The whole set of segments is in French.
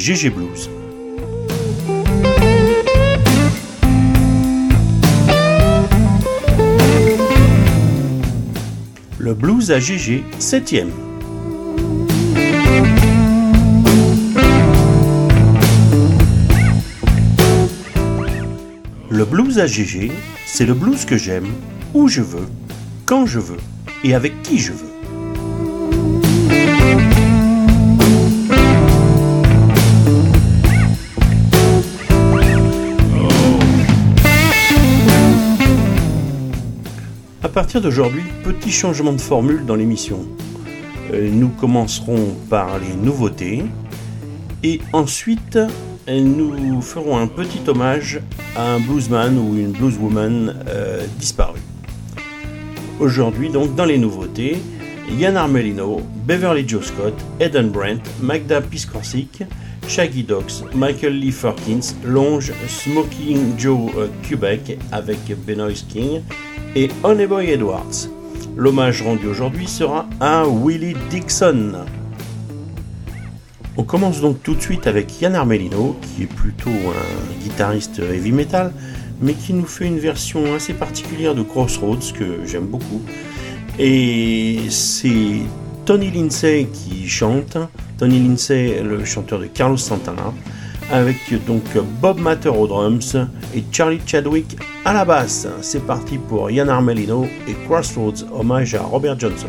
GG Blues. Le blues à GG, 7ème. Le blues à GG, c'est le blues que j'aime, où je veux, quand je veux et avec qui je veux. Partir d'aujourd'hui, petit changement de formule dans l'émission. Euh, nous commencerons par les nouveautés et ensuite nous ferons un petit hommage à un bluesman ou une blueswoman euh, disparue. Aujourd'hui donc dans les nouveautés, Yann Armelino, Beverly Joe Scott, Eden Brent, Magda Piskorczyk, Shaggy Dogs, Michael Lee Ferkins, Longe, Smoking Joe euh, Quebec avec Benoist King et Honeyboy Edwards. L'hommage rendu aujourd'hui sera à Willie Dixon. On commence donc tout de suite avec Yann Armelino, qui est plutôt un guitariste heavy metal, mais qui nous fait une version assez particulière de Crossroads que j'aime beaucoup. Et c'est Tony Lindsay qui chante, Tony Lindsay, le chanteur de Carlos Santana, avec donc Bob Matter aux drums et Charlie Chadwick à la basse. C'est parti pour Yann Armelino et Crossroads, hommage à Robert Johnson.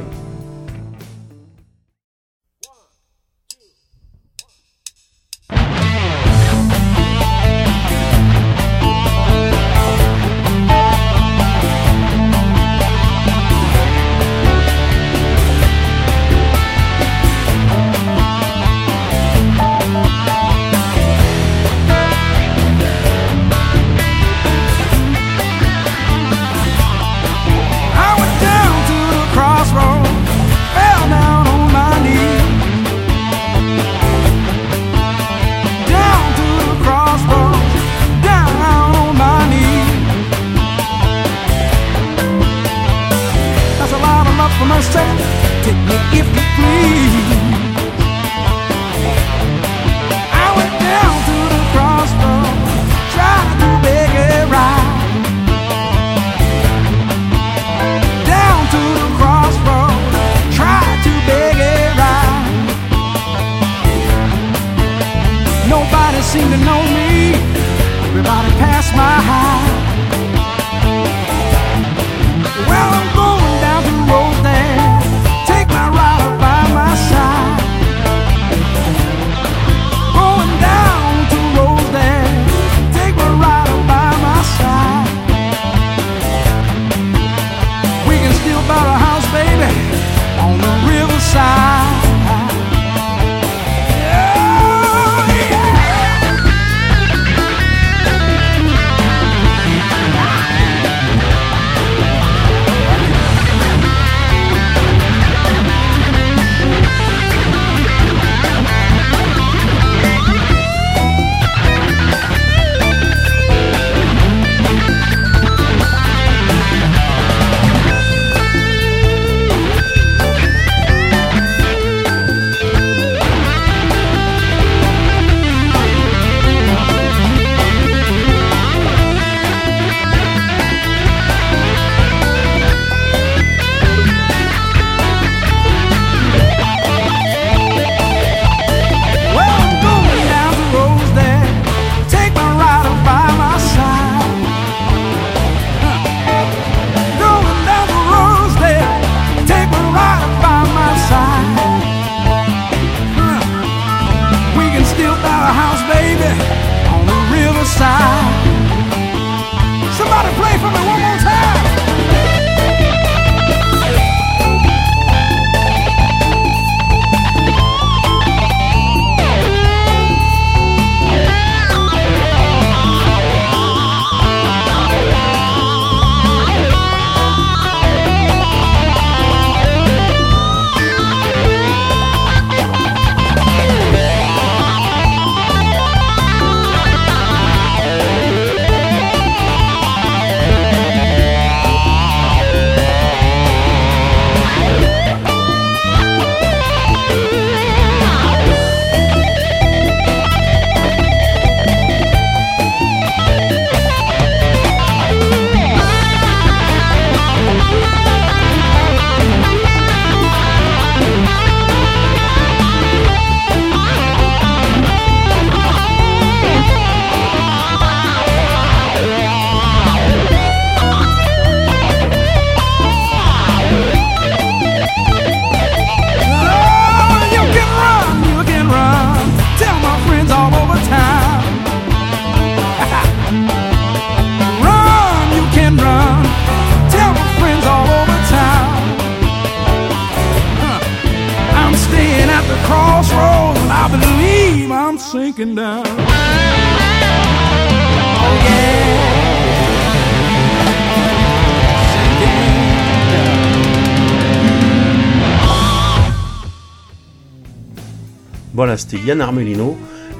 Voilà, c'était Yann Armelino.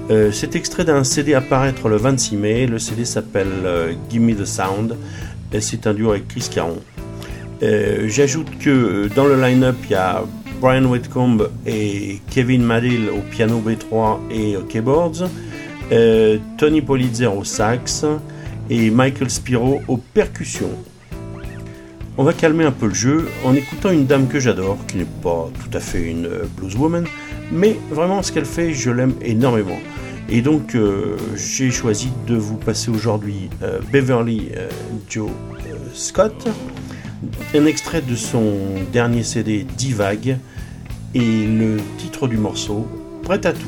Euh, c'est extrait d'un CD à paraître le 26 mai. Le CD s'appelle euh, Gimme the Sound. C'est un duo avec Chris Caron. Euh, j'ajoute que dans le line-up, il y a Brian Whitcomb et Kevin Madill au piano B3 et aux keyboards, Tony Politzer au sax et Michael Spiro aux percussions. On va calmer un peu le jeu en écoutant une dame que j'adore, qui n'est pas tout à fait une blueswoman, mais vraiment ce qu'elle fait, je l'aime énormément. Et donc euh, j'ai choisi de vous passer aujourd'hui euh, Beverly euh, Joe Scott, un extrait de son dernier CD Divague et le titre du morceau Prêt à tout.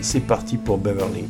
C'est parti pour Beverly.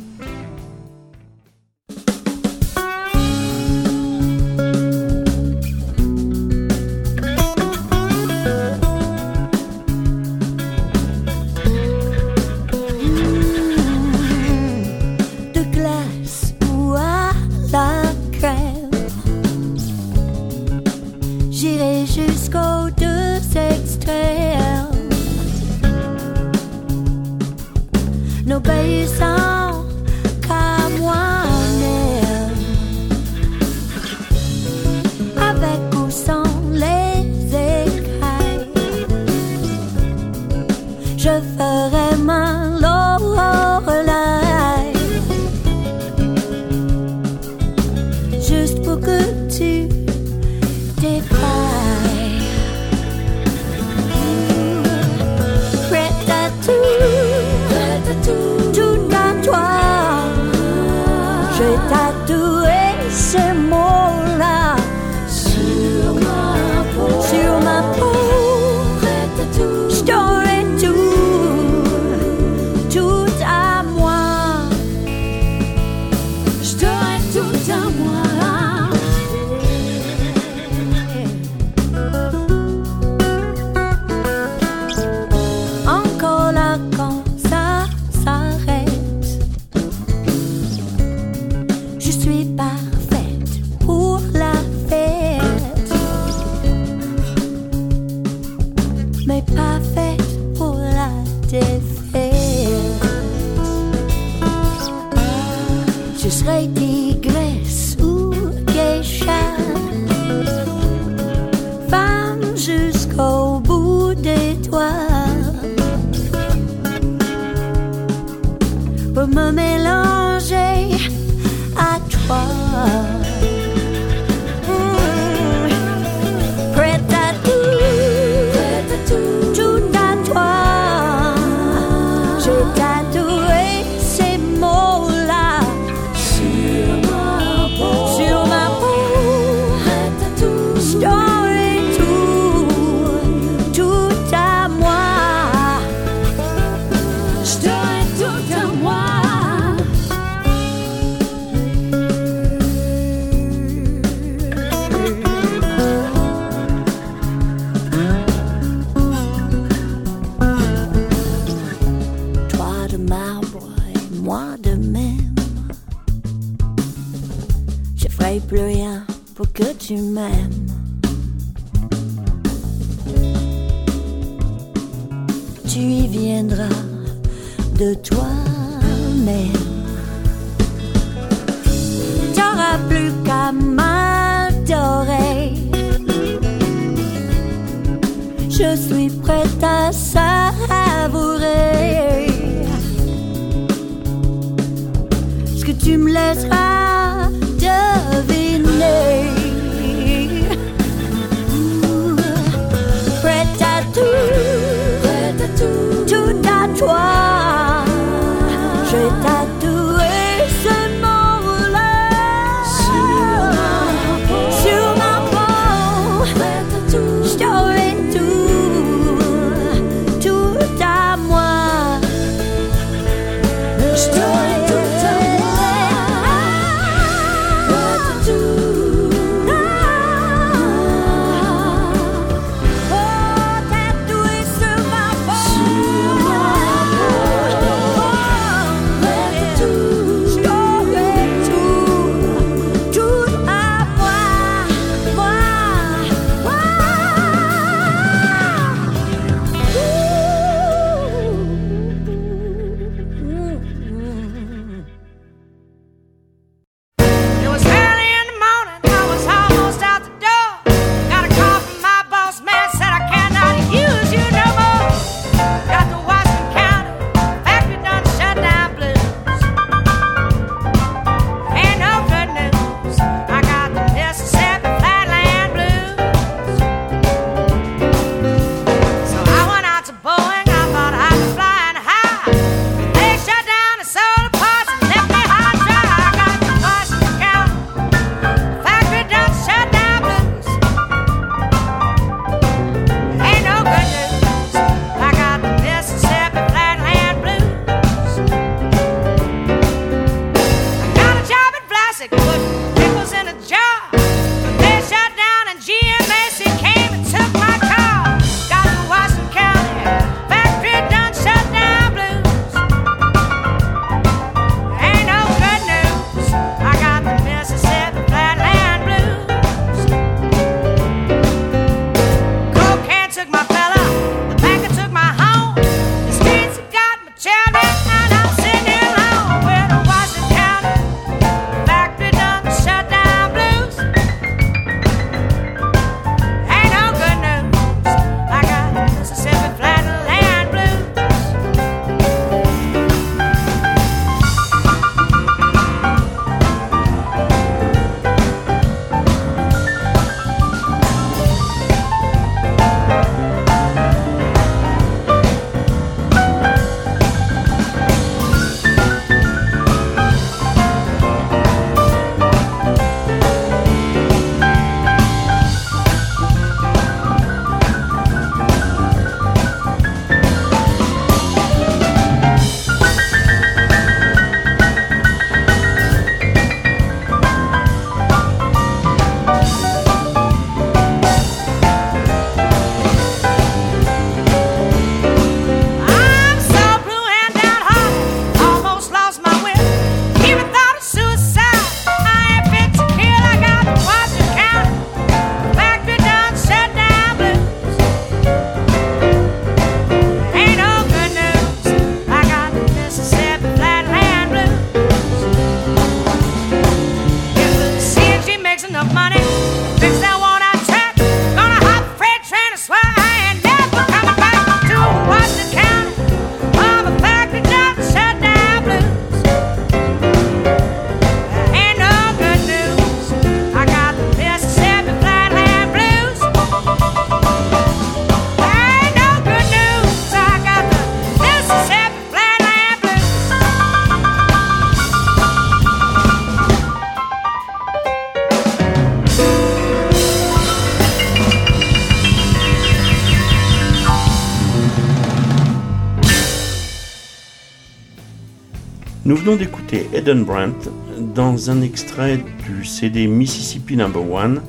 Nous venons d'écouter Eden Brandt dans un extrait du CD Mississippi Number One.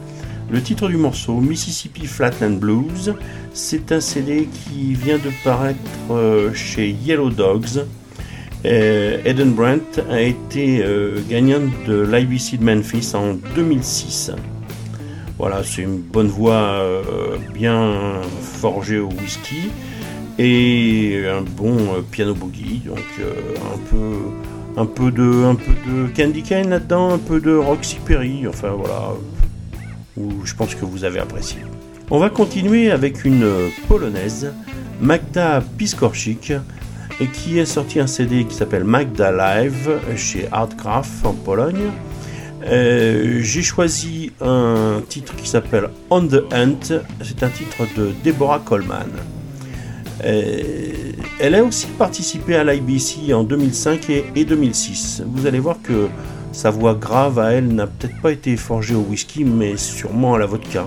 Le titre du morceau, Mississippi Flatland Blues, c'est un CD qui vient de paraître euh, chez Yellow Dogs. Euh, Eden Brandt a été euh, gagnant de l'IBC de Memphis en 2006. Voilà, c'est une bonne voix bien forgée au whisky et un bon piano boogie, donc un peu un peu de un peu de Candy Cane là-dedans, un peu de Roxy Perry, enfin voilà, je pense que vous avez apprécié. On va continuer avec une polonaise, Magda Piskorczyk, qui a sorti un CD qui s'appelle Magda Live chez Artcraft en Pologne. Euh, j'ai choisi un titre qui s'appelle On the Hunt, c'est un titre de Deborah Coleman. Euh, elle a aussi participé à l'IBC en 2005 et 2006. Vous allez voir que sa voix grave à elle n'a peut-être pas été forgée au whisky, mais sûrement à la vodka.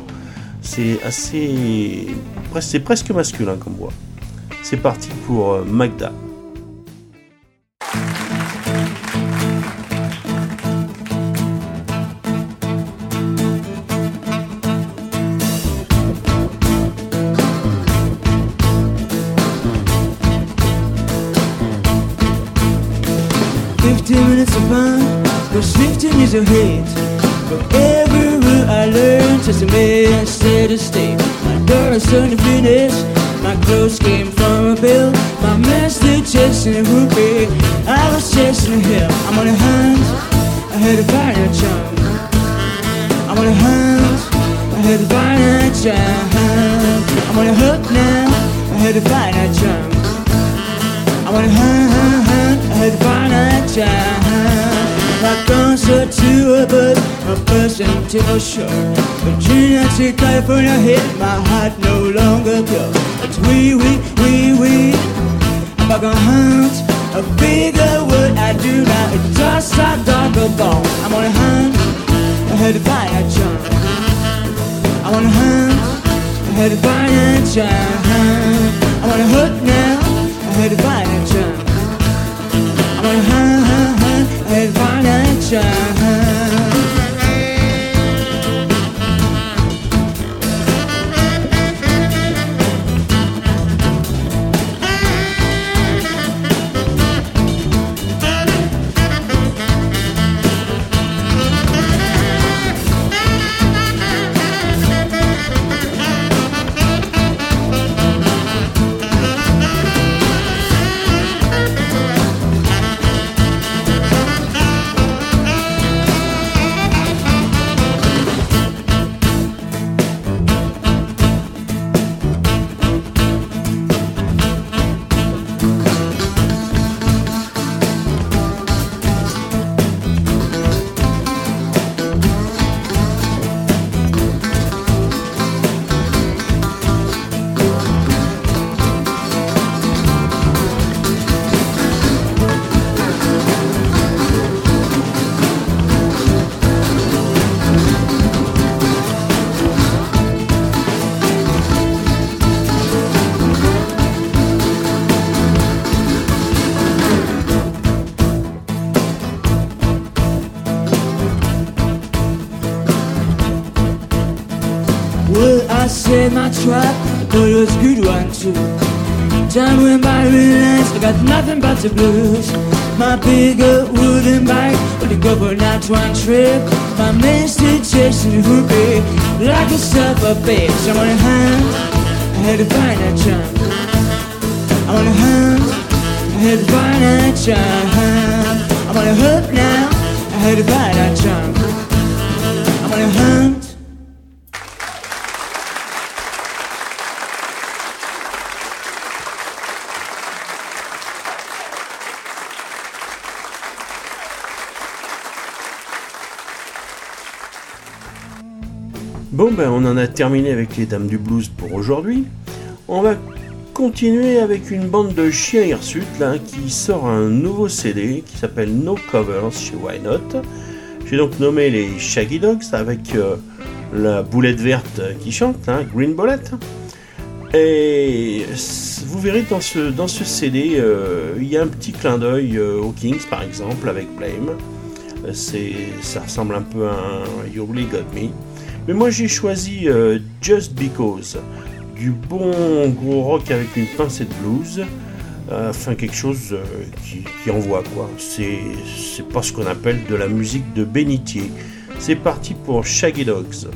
C'est assez. C'est presque masculin comme voix. C'est parti pour euh, Magda. 15 years of. But every rule I learned a man set a state. My door is starting to finish. My clothes came from a bill. My master chasing a rupee. I was chasing him. I'm on a hunt. I heard a chunk. I'm on a hunt. I heard a chunk. I'm on a hook now. I find a chunk. I'm on a hunt. I had to find a My concert to a bird, a person to a shore. Virginia to California hit my heart no longer pure. It's wee wee wee wee. I'm back on hunt. A bigger word I do now. It's just a darker bone. I'm on a hunt. I heard a chunk. I'm on a hunt. I heard a chunk. Got nothing but the blues. My bigger wooden bike, to go for not one trip. My master chasing the hoopy, like a supper bitch. I'm on a hunt, I had to find a chunk. I'm on a hunt, I had to find a chunk. I'm on a hook now, I had to find a chunk. I'm on a hunt. Ben on en a terminé avec les Dames du Blues pour aujourd'hui. On va continuer avec une bande de chiens hirsutes là qui sort un nouveau CD qui s'appelle No Covers chez Why Not. J'ai donc nommé les Shaggy Dogs avec euh, la boulette verte qui chante, hein, Green Bullet. Et vous verrez dans ce, dans ce CD, euh, il y a un petit clin d'œil euh, aux Kings par exemple avec Blame. Ça ressemble un peu à un You Really Got Me. Mais moi j'ai choisi Just Because, du bon gros rock avec une pincée de blues. Enfin, quelque chose qui, qui, envoie quoi. C'est pas ce qu'on appelle de la musique de bénitier. C'est parti pour Shaggy Dogs.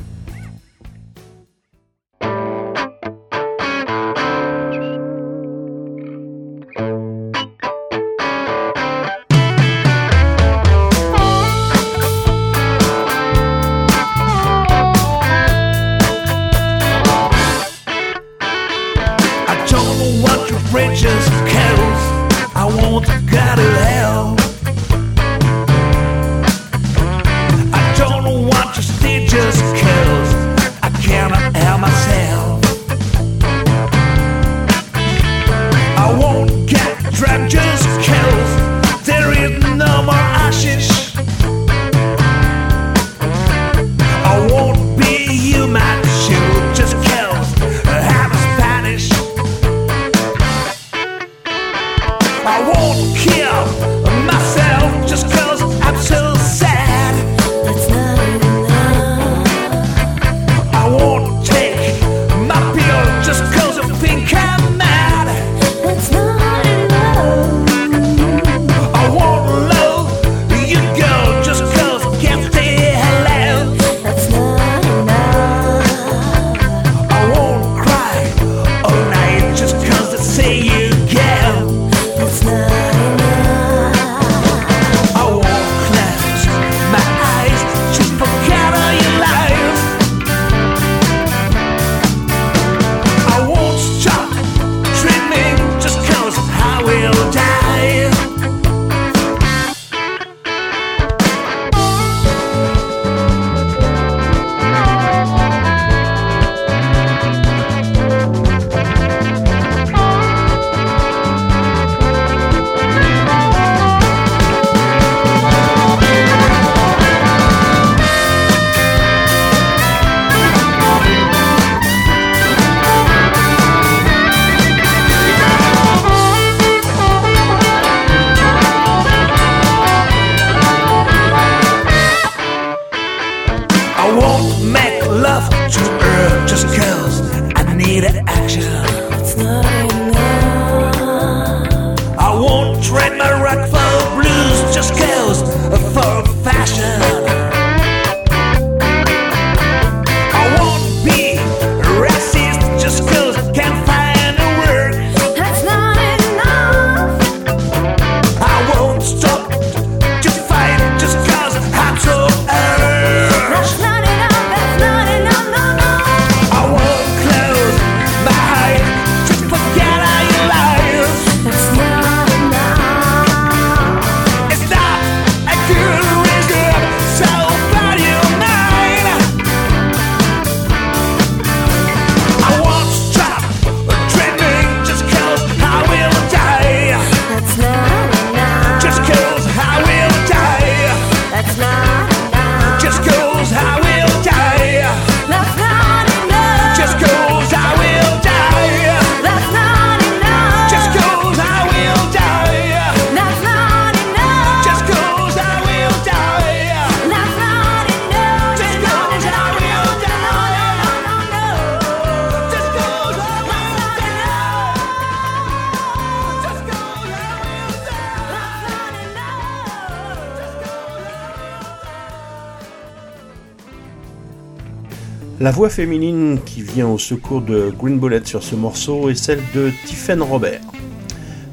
La voix féminine qui vient au secours de Green Bullet sur ce morceau est celle de Tiffen Robert.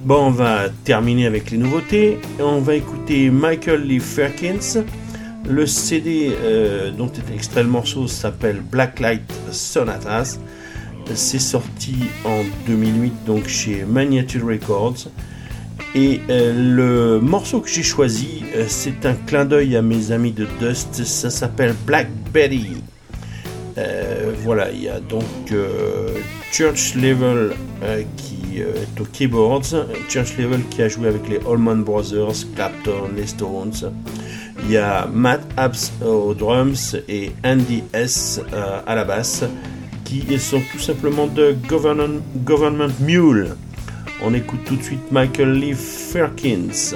Bon, on va terminer avec les nouveautés. On va écouter Michael Lee Ferkins. Le CD euh, dont est extrait le morceau s'appelle Blacklight Sonatas. C'est sorti en 2008 donc chez Magnature Records. Et euh, le morceau que j'ai choisi, euh, c'est un clin d'œil à mes amis de Dust. Ça s'appelle Black Betty. Euh, voilà, il y a donc euh, Church Level euh, qui est au keyboards, Church Level qui a joué avec les Allman Brothers, Clapton, les Stones. Il y a Matt Abs aux drums et Andy S à la basse. qui sont tout simplement de Government, Government Mule. On écoute tout de suite Michael Lee Ferkins.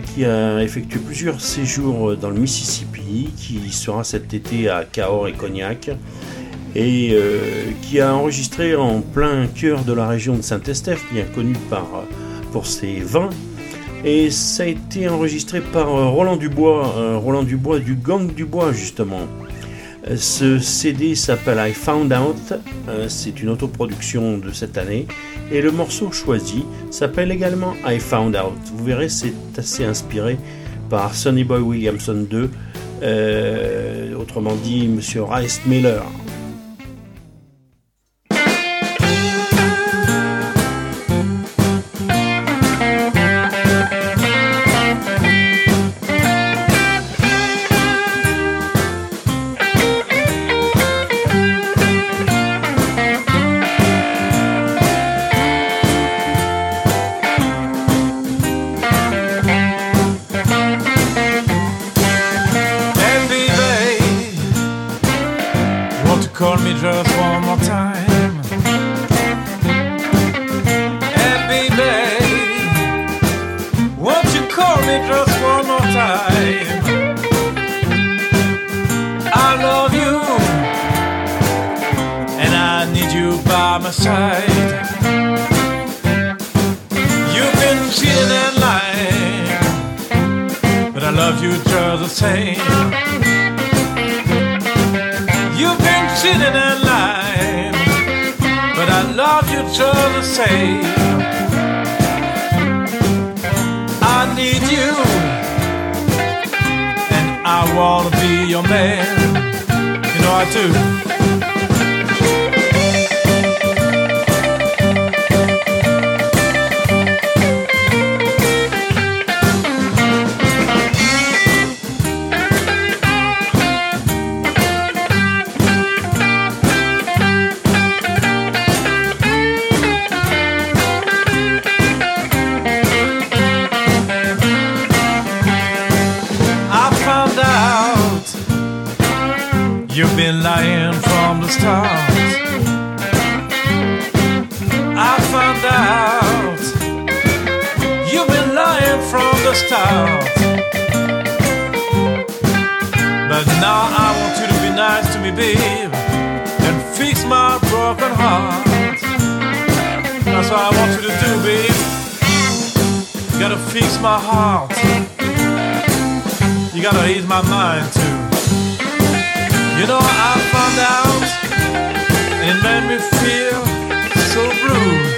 qui a effectué plusieurs séjours dans le Mississippi, qui sera cet été à Cahors et Cognac, et euh, qui a enregistré en plein cœur de la région de Saint-Estèphe, bien connue par, pour ses vins, et ça a été enregistré par euh, Roland Dubois, euh, Roland Dubois du Gang Dubois justement. Euh, ce CD s'appelle I Found Out, c'est une autoproduction de cette année, et le morceau choisi s'appelle également I Found Out. Vous verrez, c'est assez inspiré par Sonny Boy Williamson 2, euh, autrement dit Monsieur Rice Miller. one more time. Baby, won't you call me one more time? I love you, and I need you by my side. You've been cheating and lying, but I love you just the same. You've been cheating and much to say. I need you, and I wanna be your man. You know I do. the stars. I found out you've been lying from the start. But now I want you to be nice to me, babe, and fix my broken heart. That's what I want you to do, babe. You gotta fix my heart. You gotta ease my mind too. You know I found out and made me feel so blue.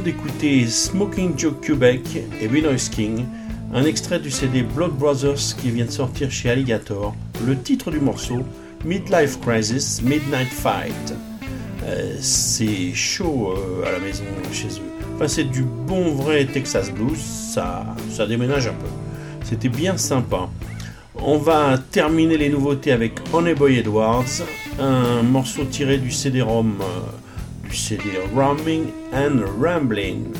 D'écouter Smoking Joe Quebec et Benoist King, un extrait du CD Blood Brothers qui vient de sortir chez Alligator. Le titre du morceau, Midlife Crisis, Midnight Fight. Euh, c'est chaud euh, à la maison chez eux. Enfin, c'est du bon vrai Texas Blues, ça, ça déménage un peu. C'était bien sympa. On va terminer les nouveautés avec Honeyboy Edwards, un morceau tiré du CD-ROM, euh, CD Roaming and Rambling,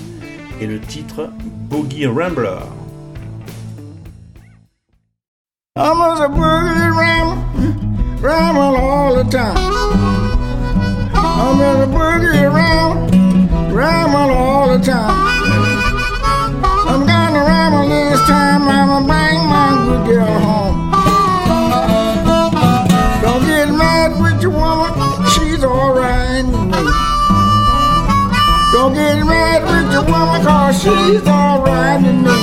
et le titre Boogie Rambler. I'm a boogie ram, ramble all the time. I'm a boogie ram. ramble all the time. Get mad with your woman, cause she's alright with me.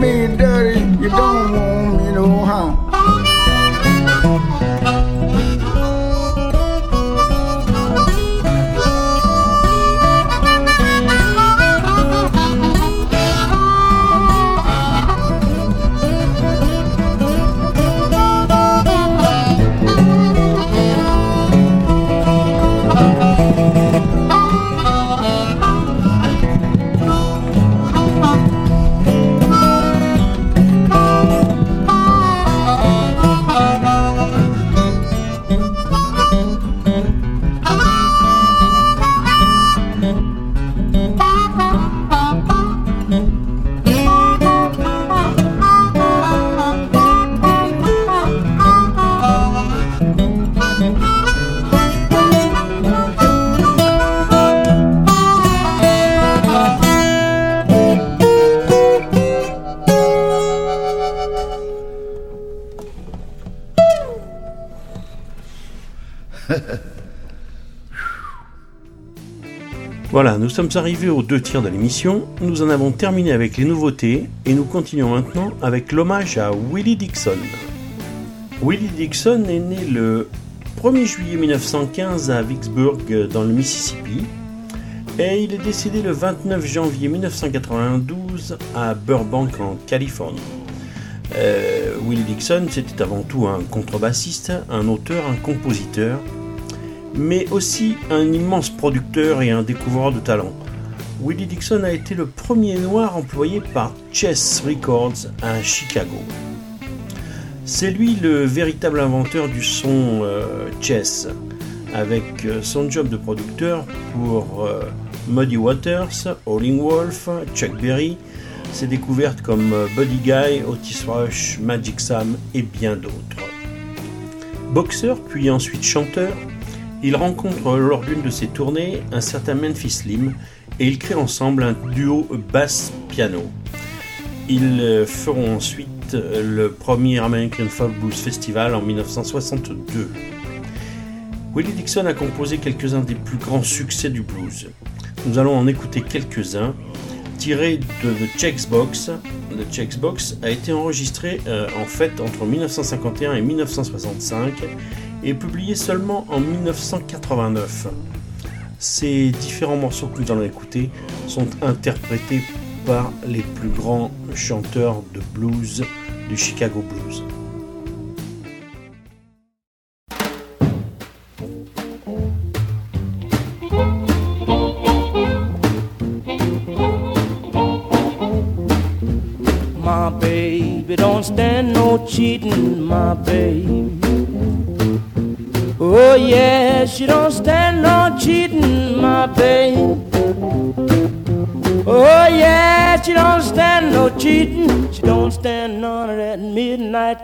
me down. Sommes arrivés aux deux tiers de l'émission, nous en avons terminé avec les nouveautés et nous continuons maintenant avec l'hommage à Willie Dixon. Willie Dixon est né le 1er juillet 1915 à Vicksburg dans le Mississippi et il est décédé le 29 janvier 1992 à Burbank en Californie. Euh, Willie Dixon, c'était avant tout un contrebassiste, un auteur, un compositeur, mais aussi un immense producteur et un découvreur de talent. Willie Dixon a été le premier noir employé par Chess Records à Chicago. C'est lui le véritable inventeur du son euh, Chess, avec euh, son job de producteur pour euh, Muddy Waters, Howling Wolf, Chuck Berry, ses découvertes comme Buddy Guy, Otis Rush, Magic Sam et bien d'autres. Boxeur puis ensuite chanteur, il rencontre lors d'une de ses tournées un certain Memphis Slim et ils créent ensemble un duo basse-piano. Ils feront ensuite le premier American Folk Blues Festival en 1962. Willie Dixon a composé quelques-uns des plus grands succès du blues. Nous allons en écouter quelques-uns. tiré de The Checks Box. The Checks a été enregistré euh, en fait entre 1951 et 1965 et publié seulement en 1989. Ces différents morceaux que nous allons écouter sont interprétés par les plus grands chanteurs de blues du Chicago Blues.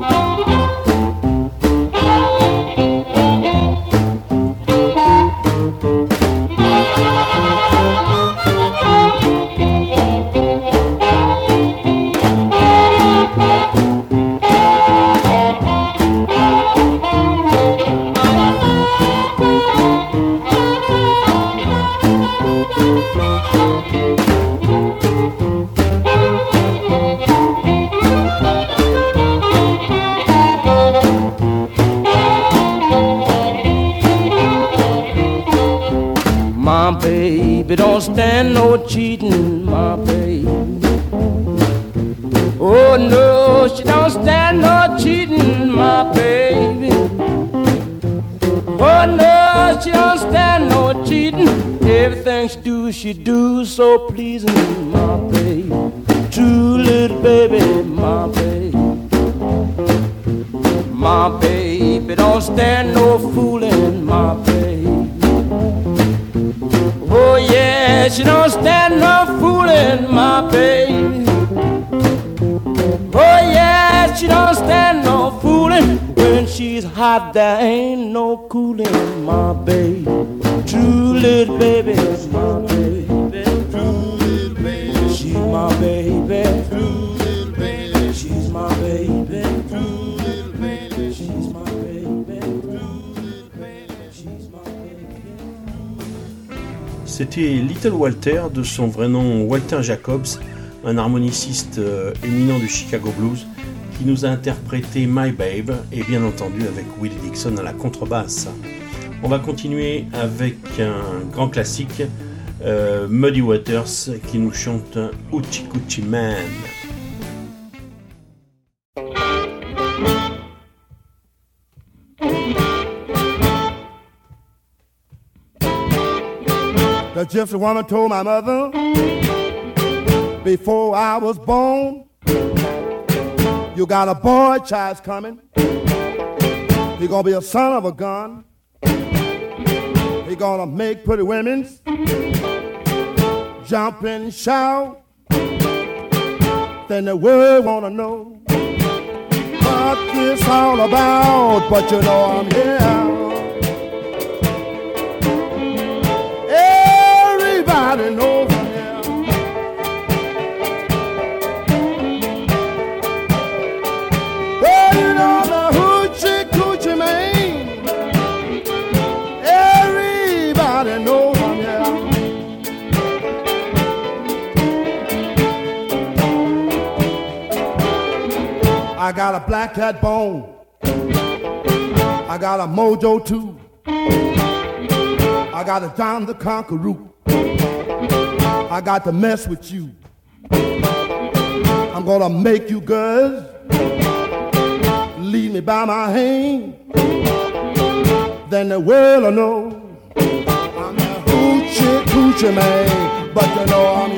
Thank you. My baby don't stand no cheating, my baby. Oh no, she don't stand no cheating, my baby. Oh no, she don't stand no cheating. Everything she do, she do so pleasing, my baby. True little baby, my baby. My baby don't stand no fooling, my baby. Oh yeah, she don't stand no fooling, my baby. Oh yeah, she don't stand no fooling. When she's hot, there ain't no cooling, my baby. True little baby, my baby. True little baby, she's my baby. C'était Little Walter, de son vrai nom Walter Jacobs, un harmoniciste euh, éminent du Chicago Blues, qui nous a interprété My Babe, et bien entendu avec Willie Dixon à la contrebasse. On va continuer avec un grand classique, euh, Muddy Waters, qui nous chante Hoochie Coochie Man. The gypsy woman told my mother before I was born, you got a boy child's coming. He gonna be a son of a gun. He gonna make pretty women jump and shout. Then the world wanna know what this all about. But you know I'm here. Well, you know the hoochie coochie man. Everybody knows I'm. I got a black cat bone. I got a mojo too. I got a John the Conqueror. I got to mess with you. I'm gonna make you girls lead me by my hand. Then the world will know I'm a hoochie coochie man, but you know I'm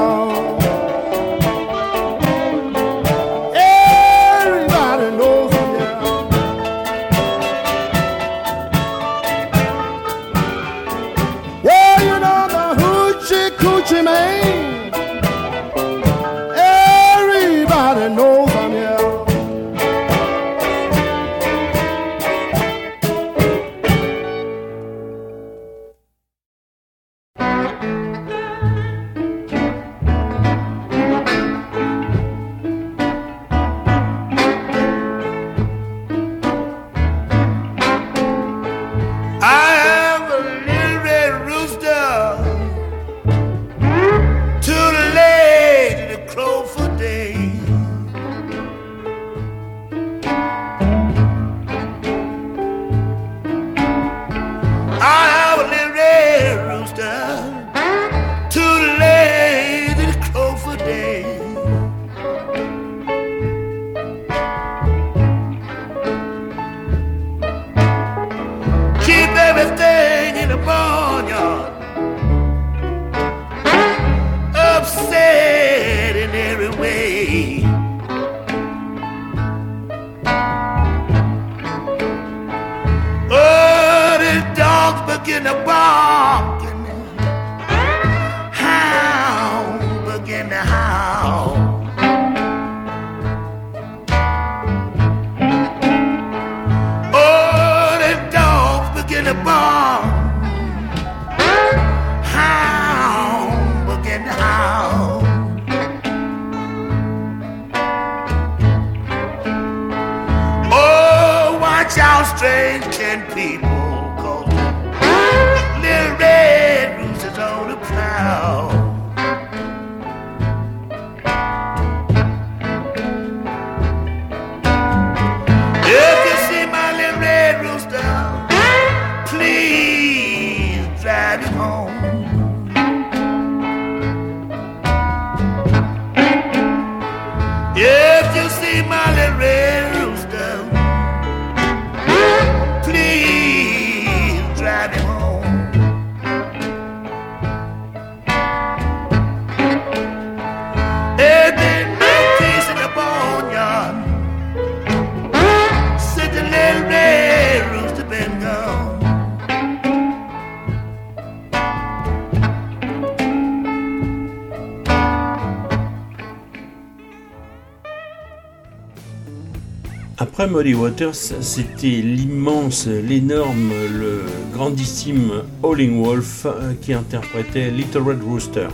Waters, c'était l'immense, l'énorme, le grandissime Howling Wolf euh, qui interprétait Little Red Rooster.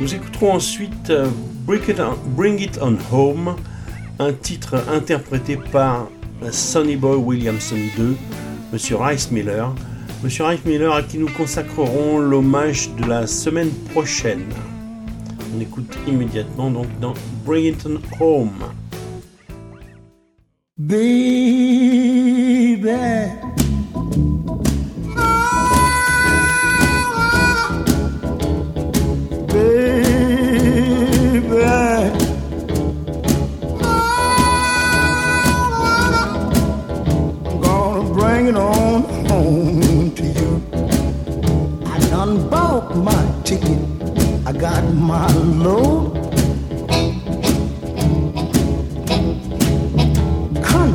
Nous écouterons ensuite euh, Bring It On, Home, un titre interprété par Sonny Boy Williamson II, Monsieur Rice Miller. Monsieur Rice Miller à qui nous consacrerons l'hommage de la semaine prochaine. On écoute immédiatement donc dans Bring It On Home.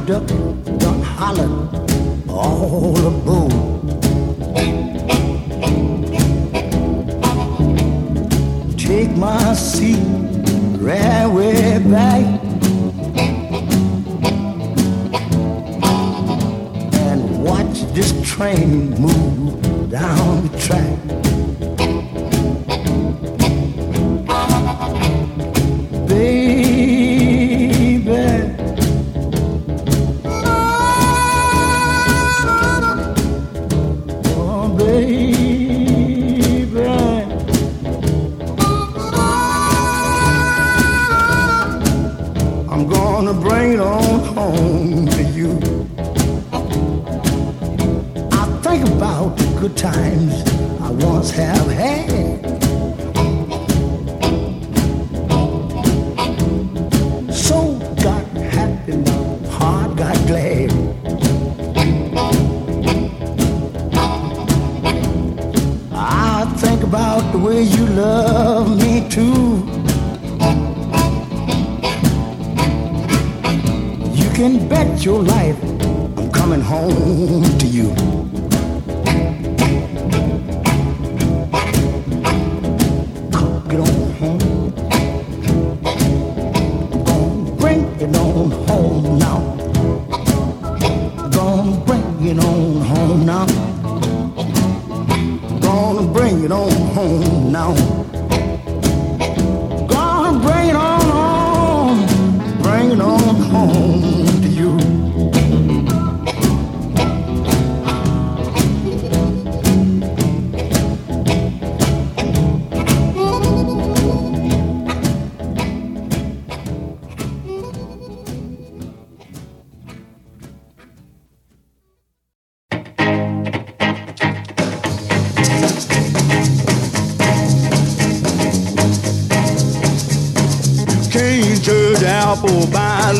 Conductor done hollered all aboard. Take my seat right way back. And watch this train move down the track.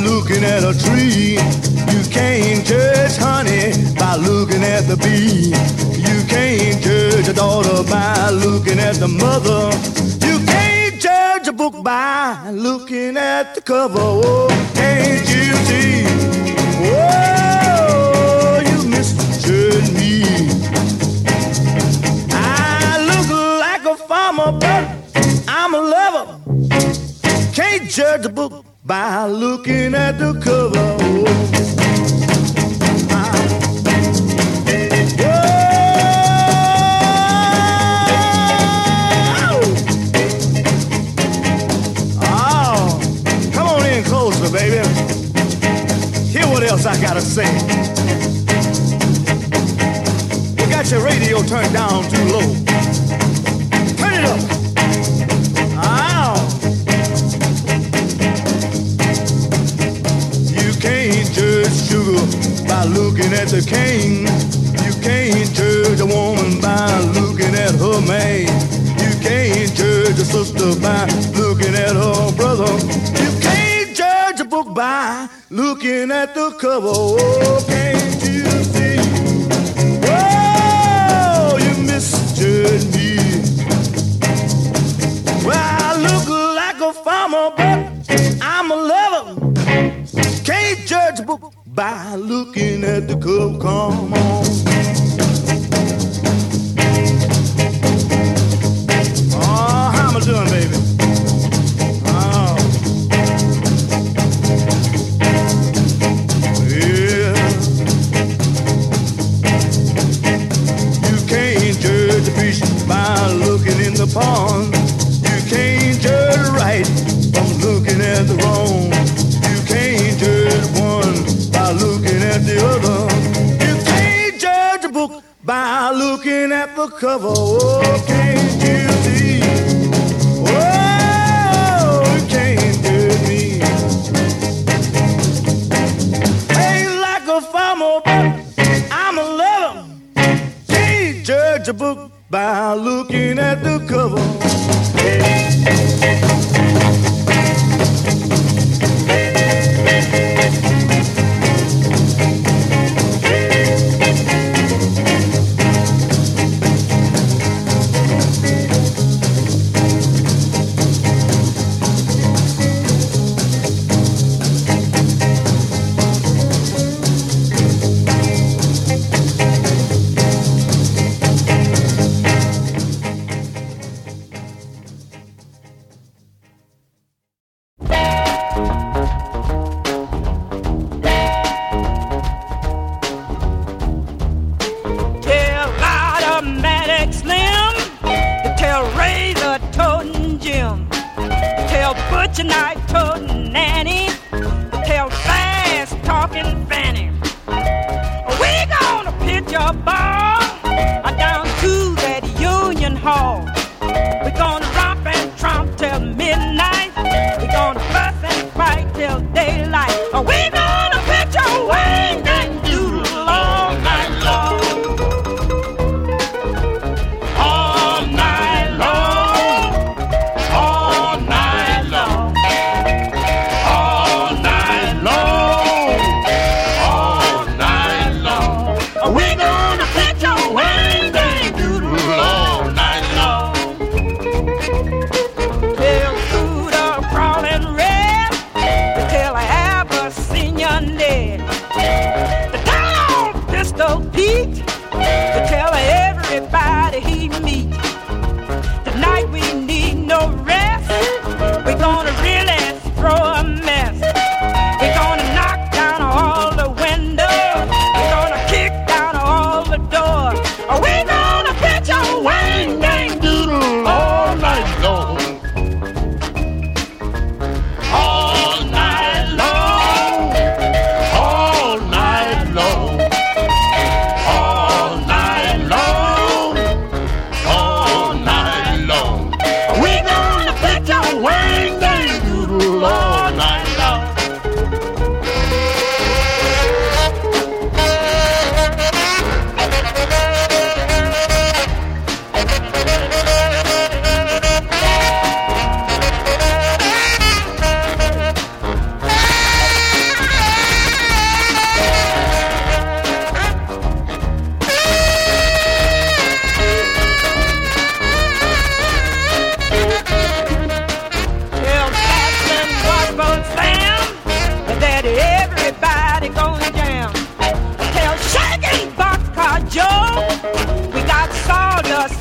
Looking at a tree. You can't judge honey by looking at the bee. You can't judge a daughter by looking at the mother. You can't judge a book by looking at the cover. Oh, can't you see? Oh, you misjudge me. I look like a farmer, but I'm a lover. Can't judge a book by looking at the cover. Oh, oh, come on in closer, baby. Hear what else I gotta say. You got your radio turned down too low. By looking at the king. You can't judge a woman by looking at her man. You can't judge a sister by looking at her brother. You can't judge a book by looking at the cover. Oh, can't by looking at the cover. Come on. Oh, how am I doing, baby? Cover. Oh,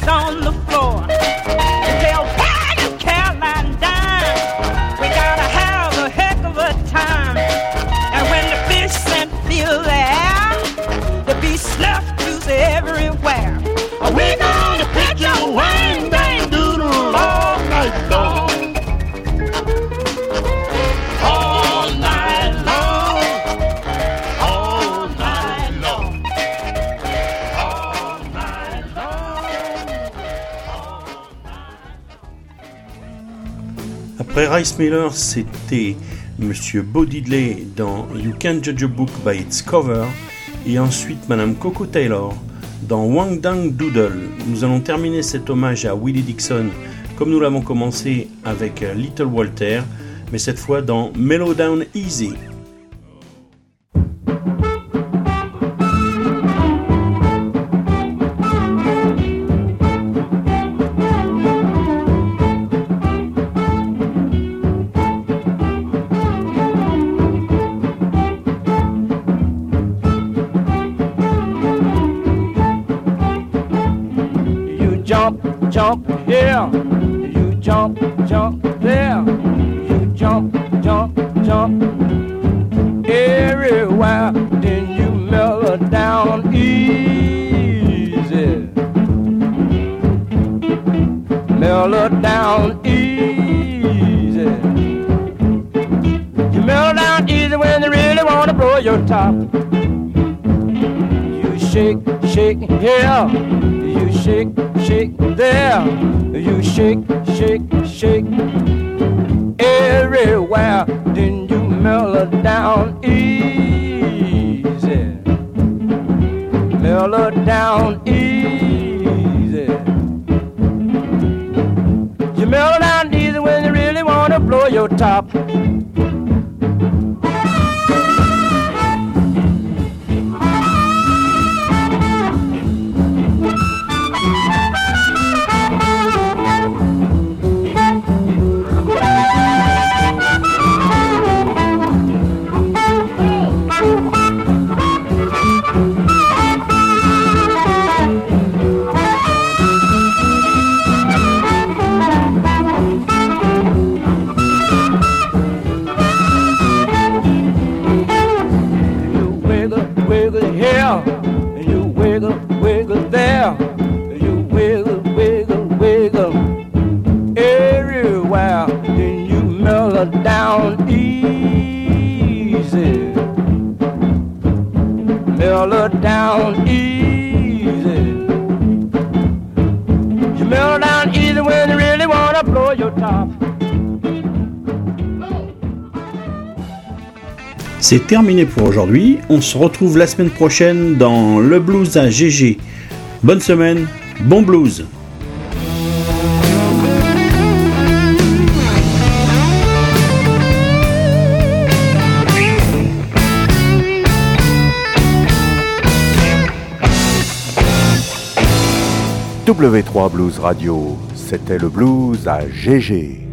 on the Bryce Miller, c'était Monsieur Bo Diddley dans You Can't Judge a Book by Its Cover, et ensuite Madame Coco Taylor dans Wang Dang Doodle. Nous allons terminer cet hommage à Willie Dixon comme nous l'avons commencé avec Little Walter, mais cette fois dans Mellow Down Easy. there you shake, shake, shake. Everywhere then you mellow down easy. Mellow down easy. You mellow down easy when you really wanna blow your top. C'est terminé pour aujourd'hui. On se retrouve la semaine prochaine dans le blues à GG. Bonne semaine, bon blues. W3 Blues Radio, c'était le blues à GG.